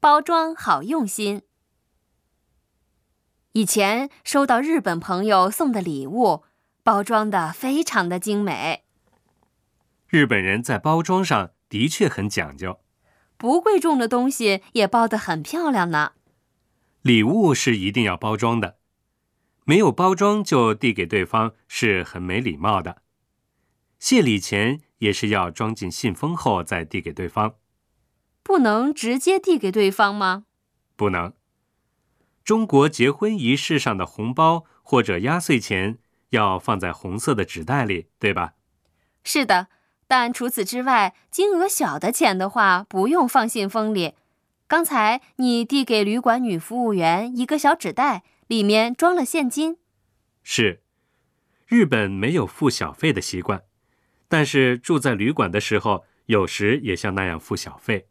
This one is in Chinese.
包装好用心。以前收到日本朋友送的礼物，包装的非常的精美。日本人在包装上的确很讲究，不贵重的东西也包得很漂亮呢。礼物是一定要包装的，没有包装就递给对方是很没礼貌的。谢礼前也是要装进信封后再递给对方。不能直接递给对方吗？不能。中国结婚仪式上的红包或者压岁钱要放在红色的纸袋里，对吧？是的，但除此之外，金额小的钱的话，不用放信封里。刚才你递给旅馆女服务员一个小纸袋，里面装了现金。是，日本没有付小费的习惯，但是住在旅馆的时候，有时也像那样付小费。